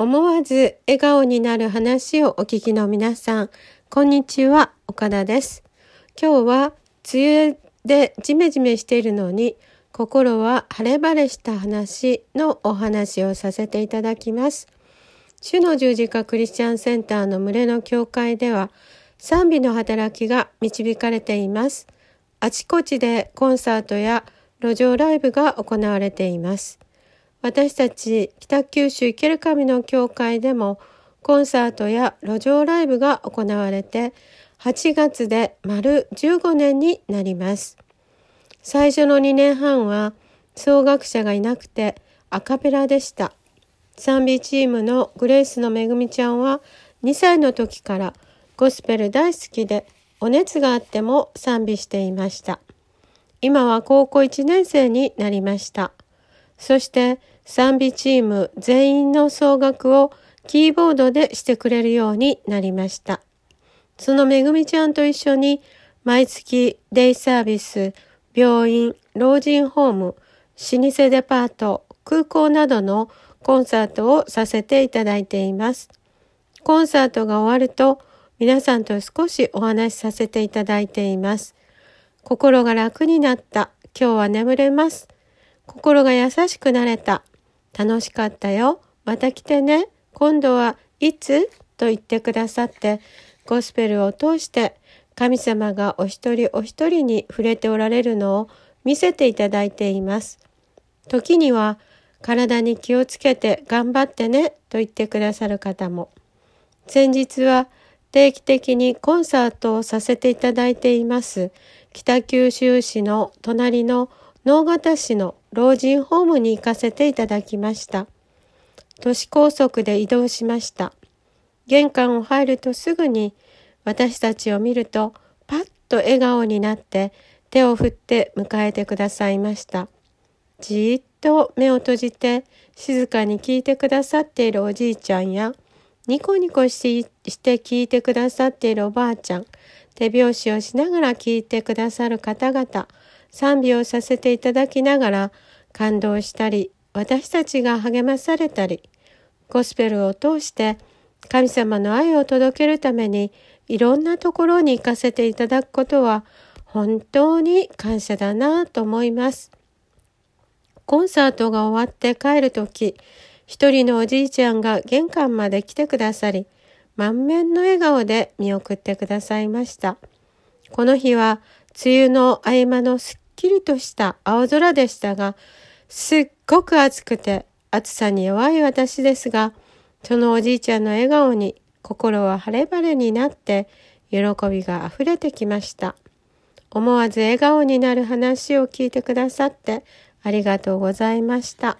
思わず笑顔になる話をお聞きの皆さん、こんにちは、岡田です。今日は梅雨でジメジメしているのに、心は晴れ晴れした話のお話をさせていただきます。主の十字架クリスチャンセンターの群れの教会では、賛美の働きが導かれています。あちこちでコンサートや路上ライブが行われています。私たち北九州池る神の教会でもコンサートや路上ライブが行われて8月で丸15年になります。最初の2年半は奏楽者がいなくてアカペラでした。賛美チームのグレイスのめぐみちゃんは2歳の時からゴスペル大好きでお熱があっても賛美していました。今は高校1年生になりました。そして賛美チーム全員の総額をキーボードでしてくれるようになりました。そのめぐみちゃんと一緒に毎月デイサービス、病院、老人ホーム、老舗デパート、空港などのコンサートをさせていただいています。コンサートが終わると皆さんと少しお話しさせていただいています。心が楽になった。今日は眠れます。心が優しくなれた。楽しかったよ。また来てね。今度はいつ？と言ってくださって、ゴスペルを通して神様がお一人お一人に触れておられるのを見せていただいています。時には体に気をつけて頑張ってねと言ってくださる方も。先日は定期的にコンサートをさせていただいています北九州市の隣の直方市の老人ホームに行かせていただきました。都市高速で移動しました。玄関を入るとすぐに私たちを見るとパッと笑顔になって手を振って迎えてくださいました。じーっと目を閉じて静かに聞いてくださっているおじいちゃんやニコニコして聞いてくださっているおばあちゃん、手拍子をしながら聞いてくださる方々、賛美をさせていただきながら感動したり、私たちが励まされたり、ゴスペルを通して神様の愛を届けるためにいろんなところに行かせていただくことは本当に感謝だなと思います。コンサートが終わって帰るとき、一人のおじいちゃんが玄関まで来てくださり、満面の笑顔で見送ってくださいました。この日は梅雨の合間のすっきりとした青空でしたが、すっごく暑くて暑さに弱い私ですが、そのおじいちゃんの笑顔に心は晴れ晴れになって喜びが溢れてきました。思わず笑顔になる話を聞いてくださってありがとうございました。